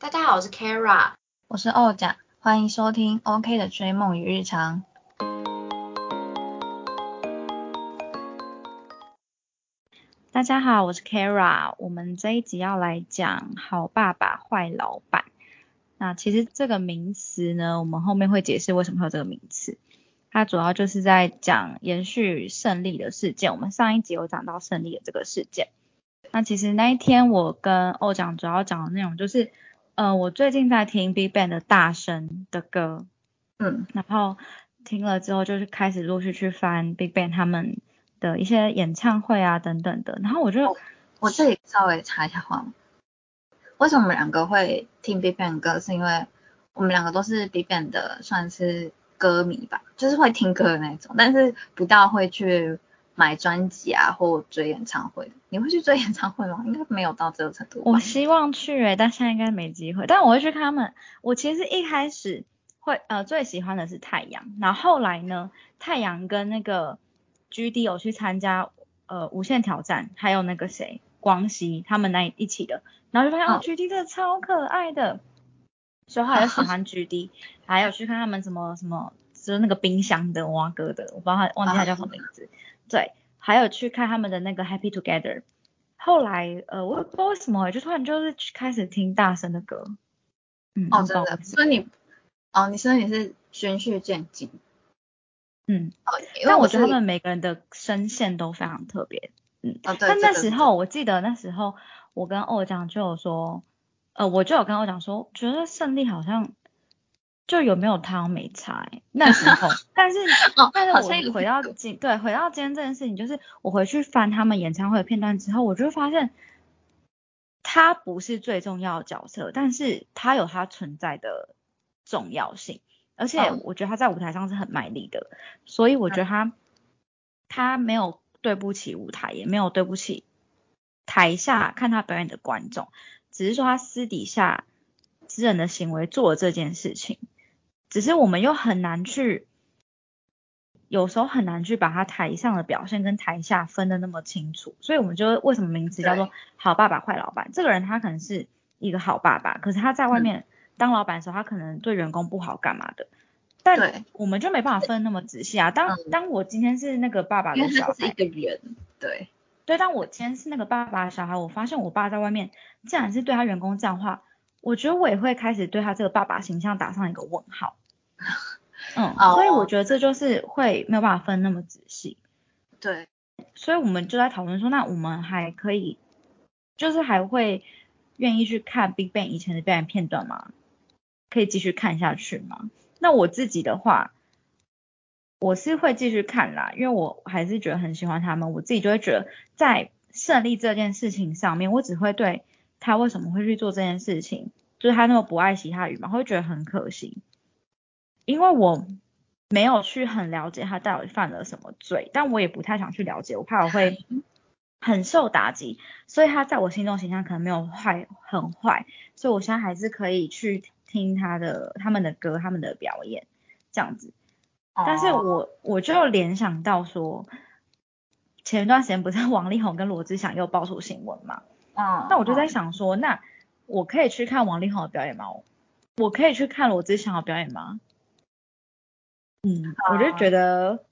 大家好，我是 Kara，我是欧甲，欢迎收听 OK 的追梦与日常。大家好，我是 Kara，我们这一集要来讲好爸爸坏老板。那其实这个名词呢，我们后面会解释为什么会有这个名词。它主要就是在讲延续胜利的事件。我们上一集有讲到胜利的这个事件。那其实那一天我跟欧讲主要讲的内容就是。呃，我最近在听 Big Bang 的大声的歌，嗯，然后听了之后就是开始陆续去翻 Big Bang 他们的一些演唱会啊等等的，然后我就我这里稍微插一下话，为什么我们两个会听 Big Bang 歌？是因为我们两个都是 Big Bang 的算是歌迷吧，就是会听歌的那种，但是不大会去。买专辑啊，或追演唱会，你会去追演唱会吗？应该没有到这个程度。我希望去诶，但现在应该没机会。但我会去看他们。我其实一开始会呃最喜欢的是太阳，然后后来呢，太阳跟那个 G D 有去参加呃无限挑战，还有那个谁光熙他们那一起的，然后就发现哦 G D 真的超可爱的，所以后来就喜欢 G D，还有去看他们什么什么，就是那个冰箱的蛙哥的，我不知道他忘记他叫什么名字。对，还有去看他们的那个 Happy Together，后来呃，我不知道为什么，就突然就是开始听大声的歌，嗯，哦，真的，所以你，哦，你说你是循序渐进，嗯，哦，但我觉得他们每个人的声线都非常特别，嗯，哦对，但那时候我记得那时候我跟欧讲就有说，呃，我就有跟欧讲说，觉得胜利好像。就有没有汤没菜那时候，但是但是我回到今对回到今天这件事情，就是我回去翻他们演唱会的片段之后，我就发现他不是最重要的角色，但是他有他存在的重要性，而且我觉得他在舞台上是很卖力的，所以我觉得他他没有对不起舞台，也没有对不起台下看他表演的观众，只是说他私底下私人的行为做了这件事情。只是我们又很难去，有时候很难去把他台上的表现跟台下分的那么清楚，所以我们就为什么名词叫做好爸爸坏老板？这个人他可能是一个好爸爸，可是他在外面当老板的时候，他可能对员工不好干嘛的？但我们就没办法分那么仔细啊。当当我今天是那个爸爸的小孩，一个人，对对，当我今天是那个爸爸的小孩，我发现我爸在外面竟然是对他员工这样话，我觉得我也会开始对他这个爸爸形象打上一个问号。嗯，所以我觉得这就是会没有办法分那么仔细。对，所以我们就在讨论说，那我们还可以，就是还会愿意去看 Big Bang 以前的表演片段吗？可以继续看下去吗？那我自己的话，我是会继续看啦，因为我还是觉得很喜欢他们。我自己就会觉得，在胜利这件事情上面，我只会对他为什么会去做这件事情，就是他那么不爱惜他羽毛，会觉得很可惜。因为我没有去很了解他到底犯了什么罪，但我也不太想去了解，我怕我会 很受打击，所以他在我心中形象可能没有坏很坏，所以我现在还是可以去听他的他们的歌，他们的表演这样子。但是我我就联想到说，前一段时间不是 王力宏跟罗志祥又爆出新闻嘛？嗯。那我就在想说，那我可以去看王力宏的表演吗？我可以去看罗志祥的表演吗？嗯，我就觉得，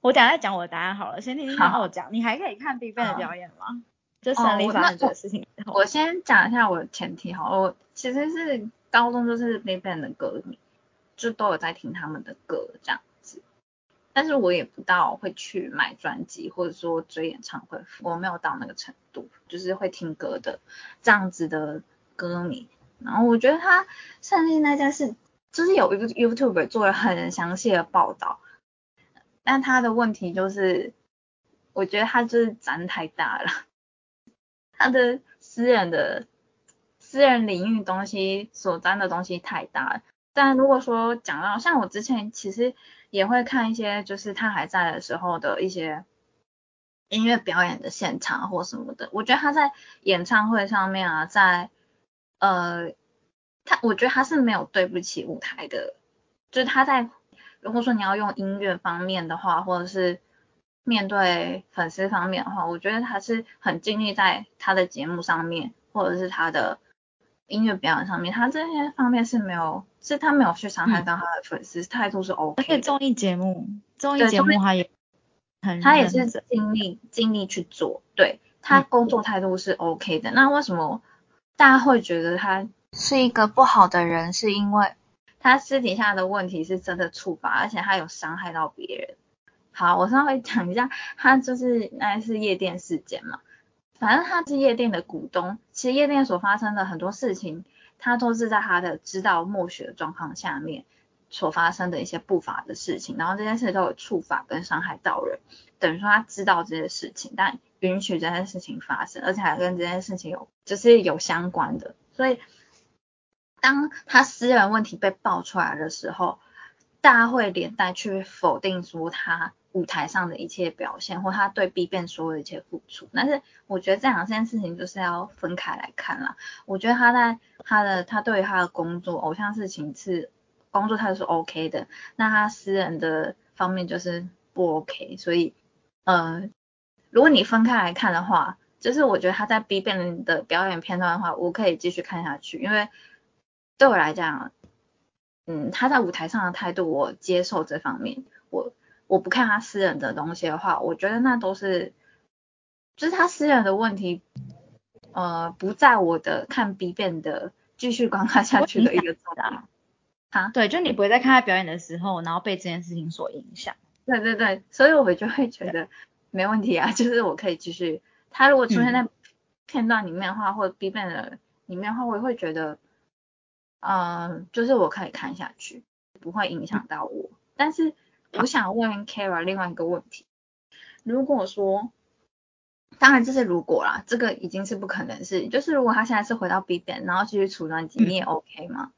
我等下再讲我的答案好了，先听听我讲。你还可以看 BigBang 的表演吗？就胜利发生这个事情我先讲一下我的前提哈，我其实是高中就是 BigBang 的歌迷，就都有在听他们的歌这样子。但是我也不到会去买专辑或者说追演唱会，我没有到那个程度，就是会听歌的这样子的歌迷。然后我觉得他胜利那件事。就是有一个 YouTube 做了很详细的报道，但他的问题就是，我觉得他就是沾太大了，他的私人的私人领域东西所沾的东西太大了。但如果说讲到像我之前其实也会看一些，就是他还在的时候的一些音乐表演的现场或什么的，我觉得他在演唱会上面啊，在呃。他我觉得他是没有对不起舞台的，就是他在如果说你要用音乐方面的话，或者是面对粉丝方面的话，我觉得他是很尽力在他的节目上面，或者是他的音乐表演上面，他这些方面是没有，是他没有去伤害到他的粉丝，态度是 OK 而且综艺节目，综艺节目他也很他也是尽力尽力去做，对他工作态度是 OK 的。那为什么大家会觉得他是一个不好的人？是因为他私底下的问题是真的触发，而且他有伤害到别人。好，我稍微讲一下，他就是那是夜店事件嘛。反正他是夜店的股东，其实夜店所发生的很多事情，他都是在他的知道默许的状况下面所发生的一些不法的事情，然后这件事都有触法跟伤害到人，等于说他知道这些事情，但允许这件事情发生，而且还跟这件事情有就是有相关的，所以当他私人问题被爆出来的时候，大家会连带去否定说他。舞台上的一切表现，或他对 B 变所有的一切付出，但是我觉得这两件事情就是要分开来看啦。我觉得他在他的他对于他的工作偶像事情是工作态度是 OK 的，那他私人的方面就是不 OK。所以，呃，如果你分开来看的话，就是我觉得他在 B 变的表演片段的话，我可以继续看下去，因为对我来讲，嗯，他在舞台上的态度我接受这方面，我。我不看他私人的东西的话，我觉得那都是，就是他私人的问题，呃，不在我的看 B 变的继续观看下去的一个重点。啊，对，就你不会在看他表演的时候，然后被这件事情所影响。对对对，所以我就会觉得没问题啊，就是我可以继续。他如果出现在片段里面的话，或者 B 站的里面的话，我也会觉得，嗯，就是我可以看下去，不会影响到我。但是。我想问 Kara 另外一个问题，如果说，当然这是如果啦，这个已经是不可能是，就是如果他现在是回到 B Ban，然后继续出专辑，你也 OK 吗？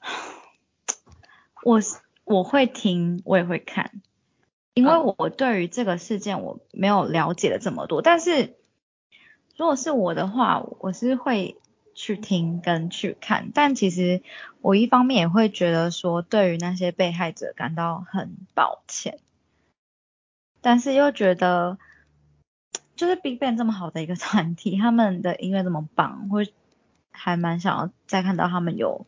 我我会听，我也会看，因为我对于这个事件我没有了解的这么多，但是如果是我的话，我是会。去听跟去看，但其实我一方面也会觉得说，对于那些被害者感到很抱歉，但是又觉得，就是 BigBang 这么好的一个 团体，他们的音乐这么棒，会还蛮想要再看到他们有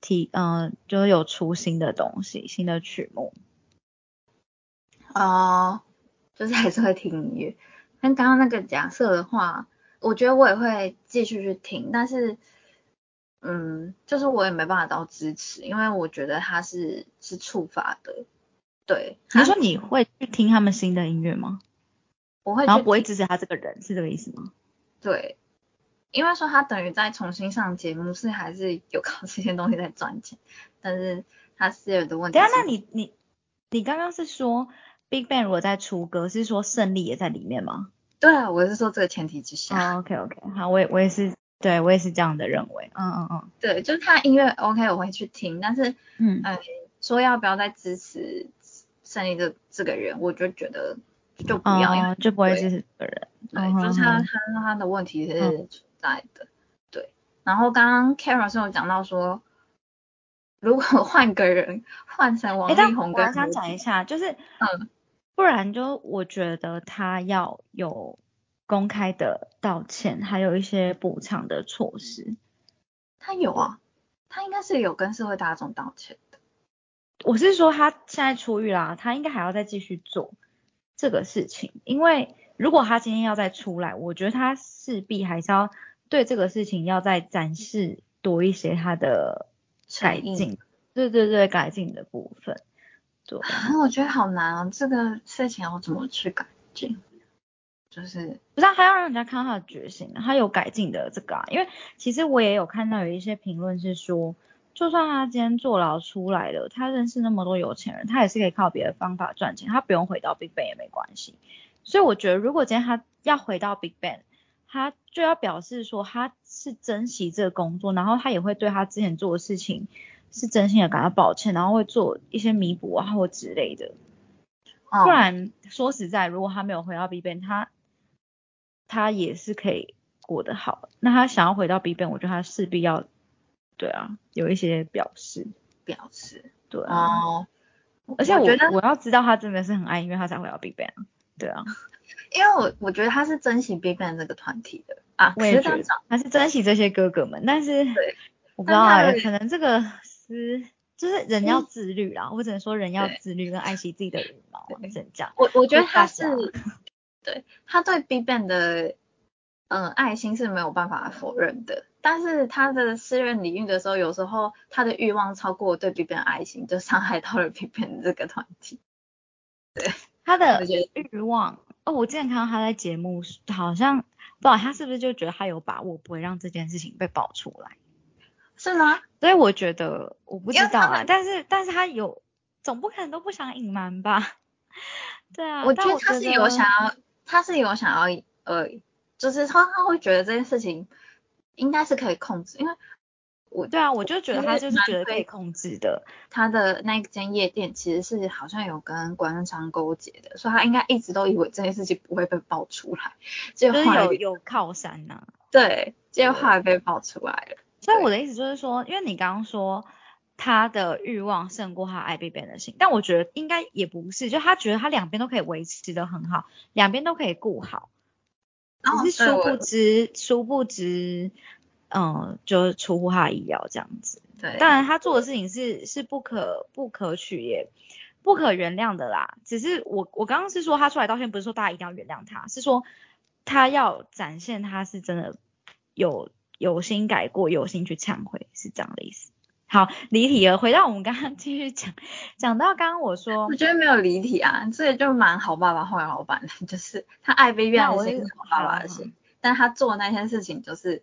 提，嗯，就是有出新的东西，新的曲目。哦，就是还是会听音乐，但刚刚那个假设的话。我觉得我也会继续去听，但是，嗯，就是我也没办法到支持，因为我觉得他是是触发的，对。你说你会去听他们新的音乐吗？我会，然后不会支持他这个人，是这个意思吗？对，因为说他等于在重新上节目，是还是有靠这些东西在赚钱，但是他私人的问题。对啊，那你你你刚刚是说 Big Bang 如果在出歌，是说胜利也在里面吗？对啊，我是说这个前提之下。OK OK，好，我也我也是，对我也是这样的认为。嗯嗯嗯。对，就是他音乐 OK，我会去听，但是，嗯，哎，说要不要再支持胜利这这个人，我就觉得就不要，因为就不会支持这个人。对，就是他他他的问题是存在的。对。然后刚刚 Kara 是有讲到说，如果换个人，换成王力宏，我想讲一下，就是，嗯。不然就我觉得他要有公开的道歉，还有一些补偿的措施。他有啊，他应该是有跟社会大众道歉的。我是说他现在出狱啦，他应该还要再继续做这个事情，因为如果他今天要再出来，我觉得他势必还是要对这个事情要再展示多一些他的改进，对对对，改进的部分。对，我觉得好难啊，这个事情要怎么去改进？就是不是还要让人家看到他的决心，他有改进的这个啊。因为其实我也有看到有一些评论是说，就算他今天坐牢出来了，他认识那么多有钱人，他也是可以靠别的方法赚钱，他不用回到 Big Bang 也没关系。所以我觉得，如果今天他要回到 Big Bang，他就要表示说他是珍惜这个工作，然后他也会对他之前做的事情。是真心的感到抱歉，然后会做一些弥补啊或之类的。不然说实在，如果他没有回到 B 班，他他也是可以过得好。那他想要回到 B 班，我觉得他势必要对啊有一些表示。表示对啊。而且我觉得我要知道他真的是很爱音乐，他才回到 B Ban。对啊，因为我我觉得他是珍惜 BigBang 这个团体的啊，我也觉得他是珍惜这些哥哥们，但是我不知道啊，可能这个是就是人要自律啦，我只能说人要自律跟爱惜自己的羽毛，只能这样。我我觉得他是对他对 BigBang 的嗯爱心是没有办法否认的。但是他的私人领域的时候，有时候他的欲望超过对 BigBang 爱心，就伤害到了 BigBang 这个团体。对，他的欲望哦，我之前看到他在节目，好像不知道他是不是就觉得他有把握不会让这件事情被爆出来，是吗？所以我觉得我不知道啊，但是但是他有，总不可能都不想隐瞒吧？对啊，我觉得他是有想要，他是有想要呃，就是他他会觉得这件事情。应该是可以控制，因为我对啊，我就觉得他就是觉得可以控制的。他的那间夜店其实是好像有跟官商勾结的，所以他应该一直都以为这件事情不会被爆出来。就是有有靠山呐。对，结果后来被爆出来了。所以我的意思就是说，因为你刚刚说他的欲望胜过他爱被别人的心，但我觉得应该也不是，就他觉得他两边都可以维持的很好，两边都可以顾好。只是殊不知，殊不知，嗯，就是出乎他的意料这样子。对，当然他做的事情是是不可不可取也不可原谅的啦。只是我我刚刚是说他出来道歉，不是说大家一定要原谅他，是说他要展现他是真的有有心改过，有心去忏悔，是这样的意思。好，离题了，回到我们刚刚继续讲，讲到刚刚我说，我觉得没有离题啊，这就蛮好爸爸坏老板的，就是他爱被怨的心是好爸爸的心，但他做那件事情就是，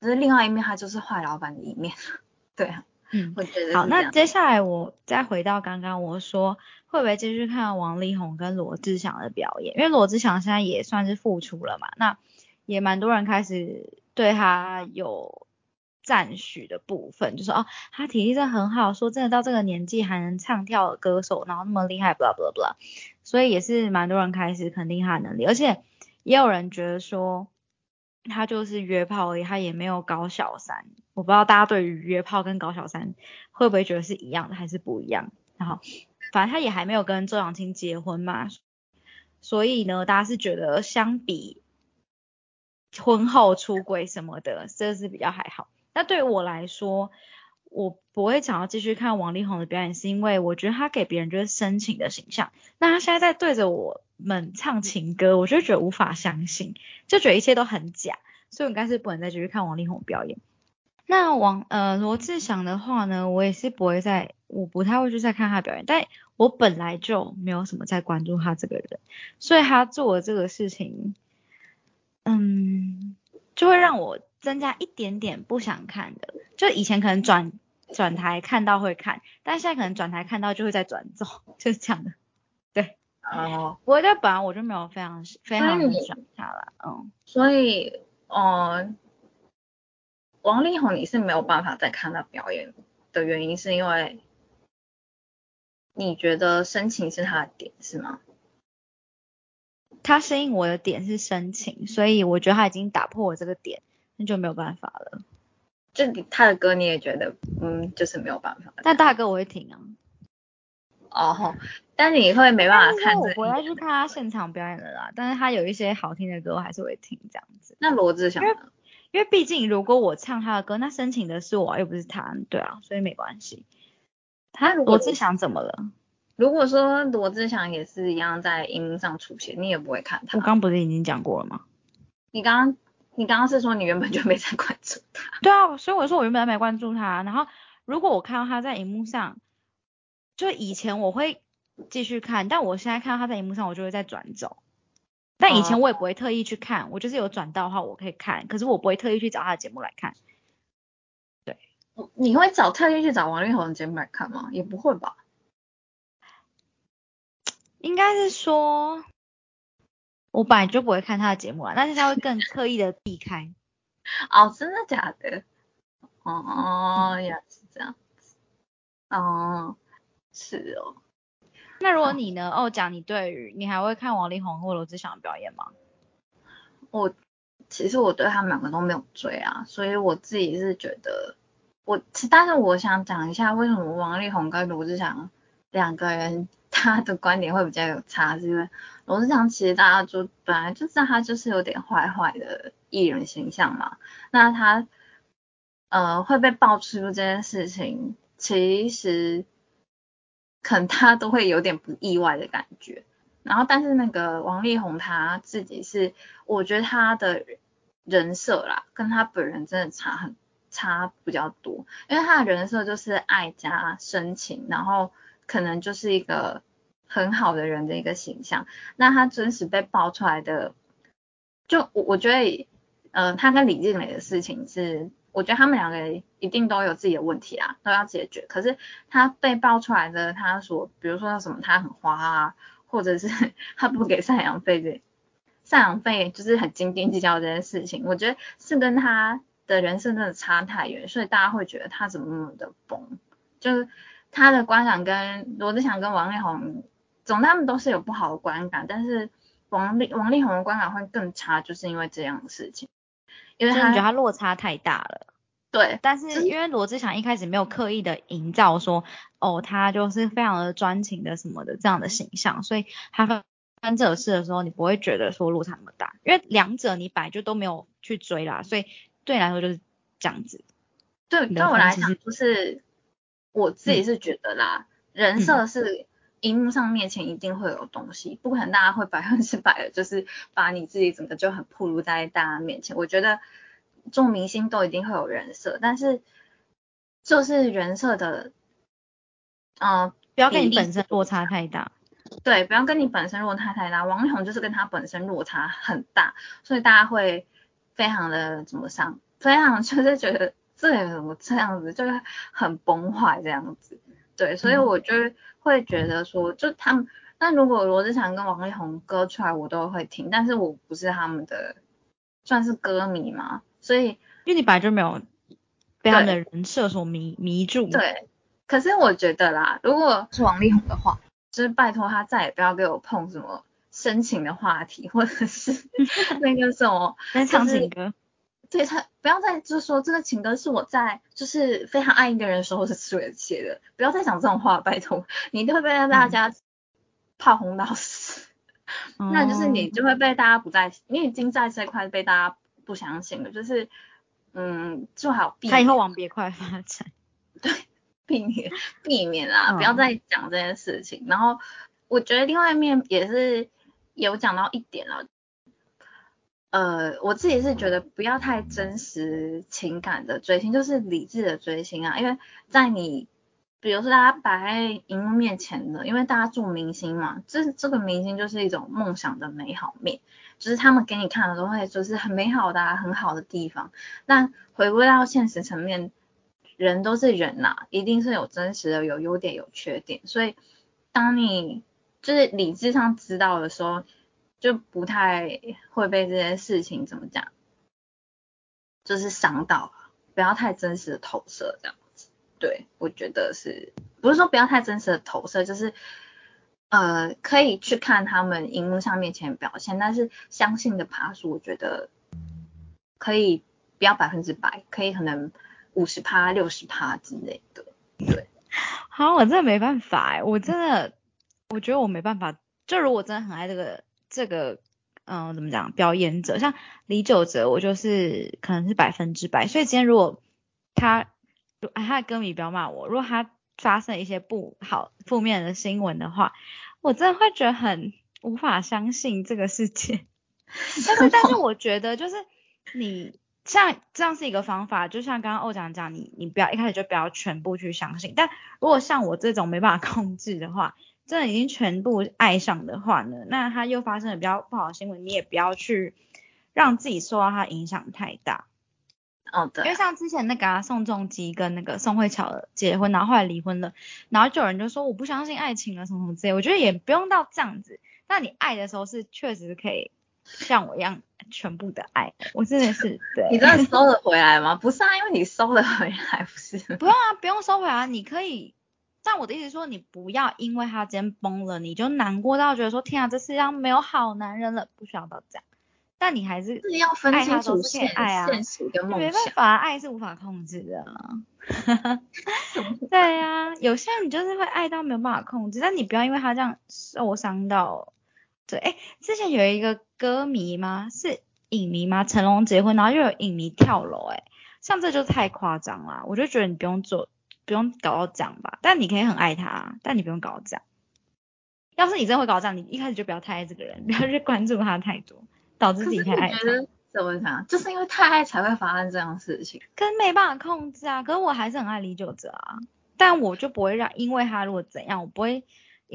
就是另外一面，他就是坏老板的一面，对啊，嗯，我觉得好，那接下来我再回到刚刚我说会不会继续看王力宏跟罗志祥的表演，因为罗志祥现在也算是复出了嘛，那也蛮多人开始对他有。赞许的部分就是哦，他体力真的很好，说真的到这个年纪还能唱跳歌手，然后那么厉害，blah blah blah，所以也是蛮多人开始肯定他的能力，而且也有人觉得说他就是约炮而已，他也没有搞小三。我不知道大家对于约炮跟搞小三会不会觉得是一样的还是不一样？然后反正他也还没有跟周扬青结婚嘛，所以呢，大家是觉得相比婚后出轨什么的，这是比较还好。那对于我来说，我不会想要继续看王力宏的表演，是因为我觉得他给别人就是深情的形象。那他现在在对着我们唱情歌，我就觉得无法相信，就觉得一切都很假，所以我应该是不能再继续看王力宏表演。那王呃罗志祥的话呢，我也是不会再，我不太会去再看他表演，但我本来就没有什么在关注他这个人，所以他做的这个事情，嗯，就会让我。增加一点点不想看的，就以前可能转转台看到会看，但现在可能转台看到就会再转走，就是这样的。对，哦，我在本来我就没有非常非常喜欢他了，嗯。所以，哦，王力宏你是没有办法再看他表演的原因，是因为你觉得深情是他的点是吗？他吸引我的点是深情，所以我觉得他已经打破我这个点。那就没有办法了，就他的歌你也觉得，嗯，就是没有办法。但大哥我会听啊。哦，但你会没办法看。我不会去看他现场表演的啦，但是他有一些好听的歌，我还是会听这样子。那罗志祥呢？因为毕竟如果我唱他的歌，那申请的是我，又不是他，对啊，所以没关系。他罗志祥怎么了？如果说罗志祥也是一样在荧幕上出现，你也不会看他。我刚不是已经讲过了吗？你刚刚。你刚刚是说你原本就没在关注他？对啊，所以我说我原本没关注他。然后如果我看到他在荧幕上，就以前我会继续看，但我现在看到他在荧幕上，我就会再转走。但以前我也不会特意去看，我就是有转到的话我可以看，可是我不会特意去找他的节目来看。对，你会找特意去找王力宏的节目来看吗？也不会吧。应该是说。我本来就不会看他的节目啊，但是他会更刻意的避开。哦，真的假的？哦，原来是这样子。哦，是哦。那如果你呢？哦，讲你对于你还会看王力宏或罗志祥的表演吗？我其实我对他们两个都没有追啊，所以我自己是觉得我，但是我想讲一下为什么王力宏跟罗志祥两个人他的观点会比较有差，是因为罗志祥其实大家就本来就知道他就是有点坏坏的艺人形象嘛，那他呃会被爆出这件事情，其实可能他都会有点不意外的感觉。然后但是那个王力宏他自己是，我觉得他的人设啦，跟他本人真的差很差比较多，因为他的人设就是爱家深情，然后。可能就是一个很好的人的一个形象，那他真实被爆出来的，就我我觉得，呃，他跟李静蕾的事情是，我觉得他们两个一定都有自己的问题啊，都要解决。可是他被爆出来的，他所，比如说什么他很花啊，或者是 他不给赡养费的，赡养费就是很斤斤计较这件事情，我觉得是跟他的人生真的差太远，所以大家会觉得他怎么那么的崩，就是。他的观感跟罗志祥跟王力宏，总他们都是有不好的观感，但是王力王力宏的观感会更差，就是因为这样的事情，因为他觉得他落差太大了。对，但是因为罗志祥一开始没有刻意的营造说，哦，他就是非常的专情的什么的这样的形象，所以他发生这事的时候，你不会觉得说落差那么大，因为两者你本来就都没有去追啦，所以对你来说就是这样子。对，对我来讲就是。我自己是觉得啦，人设是荧幕上面前一定会有东西，不可能大家会百分之百的，就是把你自己整个就很暴露在大家面前。我觉得做明星都一定会有人设，但是就是人设的，嗯，不要跟你本身落差太大。对，不要跟你本身落差太大。王力宏就是跟他本身落差很大，所以大家会非常的怎么上，非常就是觉得。这怎么这样子，就是很崩坏这样子，对，所以我就会觉得说，就他们，那如果罗志祥跟王力宏歌出来，我都会听，但是我不是他们的，算是歌迷嘛，所以因为你本来就没有被他们的人设所迷迷住，对，可是我觉得啦，如果是王力宏的话，就是拜托他再也不要给我碰什么深情的话题，或者是 那个什么唱情歌。对他不要再就是说这个情歌是我在就是非常爱一个人的时候是写的，不要再讲这种话，拜托，你一定会被大家炮轰到死，那就是你就会被大家不再，你已经在这块被大家不相信了，就是嗯，最好避他以后往别块发展，对，避免避免啊，不要再讲这件事情。然后我觉得另外一面也是有讲到一点了。呃，我自己是觉得不要太真实情感的追星，就是理智的追星啊。因为在你，比如说大家摆在荧幕面前的，因为大家做明星嘛，这这个明星就是一种梦想的美好面，就是他们给你看的都会就是很美好的、很好的地方。那回归到现实层面，人都是人呐，一定是有真实的、有优点、有缺点。所以当你就是理智上知道的时候，就不太会被这件事情怎么讲，就是伤到，不要太真实的投射这样子。对我觉得是，不是说不要太真实的投射，就是呃可以去看他们荧幕上面前表现，但是相信的爬数，我觉得可以不要百分之百，可以可能五十趴、六十趴之类的。对，好，我真的没办法哎，我真的，我觉得我没办法，就如果真的很爱这个。这个，嗯，怎么讲？表演者像李玖哲，我就是可能是百分之百。所以今天如果他，他的歌迷不要骂我，如果他发生一些不好、负面的新闻的话，我真的会觉得很无法相信这个世界。但是，但是我觉得就是你像这样是一个方法，就像刚刚欧讲讲，你你不要一开始就不要全部去相信。但如果像我这种没办法控制的话，真的已经全部爱上的话呢，那他又发生了比较不好的新闻，你也不要去让自己受到他影响太大。哦，对。因为像之前那个宋仲基跟那个宋慧乔结婚，然后后来离婚了，然后就有人就说我不相信爱情了什么什么之类，我觉得也不用到这样子。那你爱的时候是确实可以像我一样全部的爱，我真的是对。你真的收得回来吗？不是啊，因为你收得回来不是。不用啊，不用收回来，你可以。但我的意思说，你不要因为他今天崩了，你就难过到觉得说天啊，这世界上没有好男人了，不需要到这样。但你还是是要分清楚现现实跟梦想。没办法，爱是无法控制的。对啊，有些人你就是会爱到没有办法控制，但你不要因为他这样受伤到。对，哎，之前有一个歌迷吗？是影迷吗？成龙结婚，然后又有影迷跳楼，哎，像这就太夸张了。我就觉得你不用做，不用搞到这样吧。但你可以很爱他，但你不用搞到这样。要是你真的会搞这样，你一开始就不要太爱这个人，不要去关注他太多，导致自己太爱他。怎么讲？就是因为太爱才会发生这样事情。可是没办法控制啊。可是我还是很爱李九哲啊，但我就不会让，因为他如果怎样，我不会。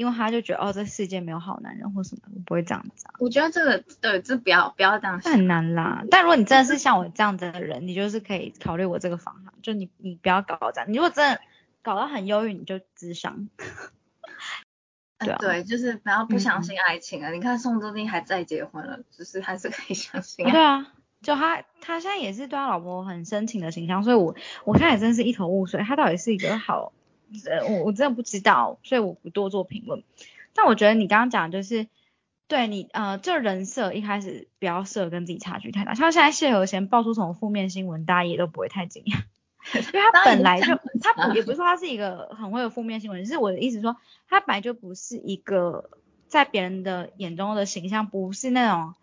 因为他就觉得哦，这世界没有好男人或什么，我不会这样子啊。我觉得这个对，这不要不要这样。很难啦。但如果你真的是像我这样子的人，你就是可以考虑我这个方向，就你你不要搞这样。你如果真的搞到很忧郁，你就自伤。对对，就是不要不相信爱情啊！你看宋仲基还再结婚了，就是还是可以相信。对啊，就他他现在也是对他老婆很深情的形象，所以我我现在也真是一头雾水，他到底是一个好。呃，我我真的不知道，所以我不多做评论。但我觉得你刚刚讲就是，对你呃，这人设一开始不要设跟自己差距太大。像现在谢和弦爆出什么负面新闻，大家也都不会太惊讶，因为他本来就他也不是说他是一个很会有负面新闻，是我的意思说，他本来就不是一个在别人的眼中的形象，不是那种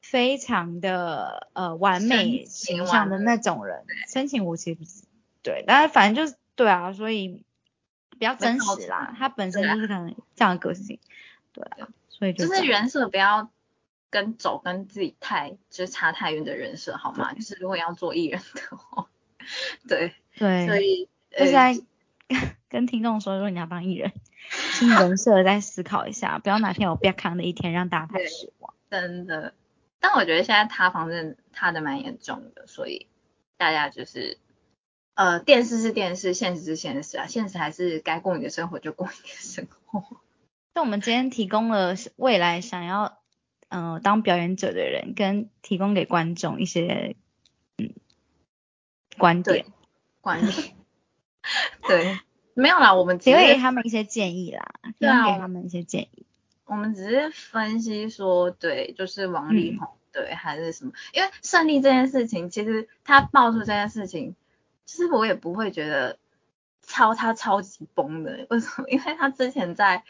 非常的呃完美形象的那种人。深情我其实不是对，但是反正就是对啊，所以。比较真实啦，他本身就是可能这样的个性，对啊，所以就是人设不要跟走跟自己太就是差太远的人设好吗？就是如果要做艺人的话，对对，所以就是在 跟听众说，如果你要当艺人，请人设再思考一下，不要哪天有变康的一天让大家太失望。真的，但我觉得现在塌房真的塌的蛮严重的，所以大家就是。呃，电视是电视，现实是现实啊，现实还是该过你的生活就过你的生活。那我们今天提供了未来想要呃当表演者的人，跟提供给观众一些嗯观点观点。对，没有啦，我们只会给他们一些建议啦，对啊，给他们一些建议。我们只是分析说，对，就是王力宏，对，还是什么？因为胜利这件事情，其实他爆出这件事情。其实我也不会觉得超他超级崩的，为什么？因为他之前在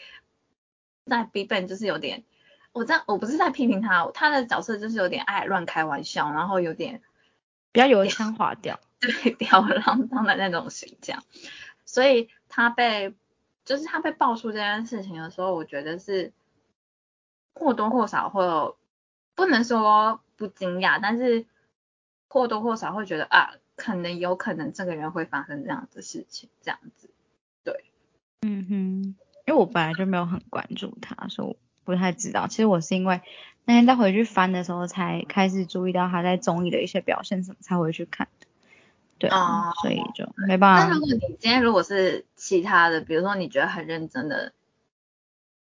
在 BigBang 就是有点，我这样我不是在批评他，他的角色就是有点爱乱开玩笑，然后有点比较油腔滑调，对，吊儿郎当的那种形象。所以他被就是他被爆出这件事情的时候，我觉得是或多或少会有，不能说不惊讶，但是或多或少会觉得啊。可能有可能这个人会发生这样的事情，这样子，对，嗯哼，因为我本来就没有很关注他，所以我不太知道。其实我是因为那天再回去翻的时候，才开始注意到他在综艺的一些表现，什么才回去看的。对，所以就没办法。那如果你今天如果是其他的，比如说你觉得很认真的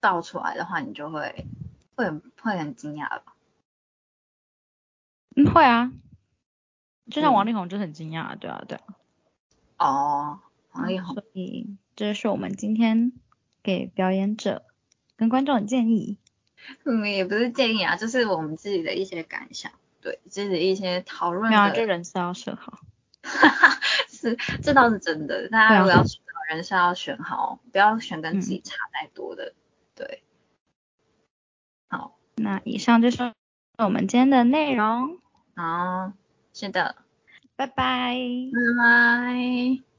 倒出来的话，你就会会会很惊讶吧？嗯，会啊。就像王力宏就很惊讶，对啊，对啊。哦，王力宏。所以这是我们今天给表演者跟观众的建议。嗯，也不是建议啊，就是我们自己的一些感想，对，自己的一些讨论。没有，就人设要设好。哈哈，是，这倒是真的。大家如果要选人设要选好，不要选跟自己差太多的。对。好，那以上就是我们今天的内容。好。是的，拜拜，拜拜。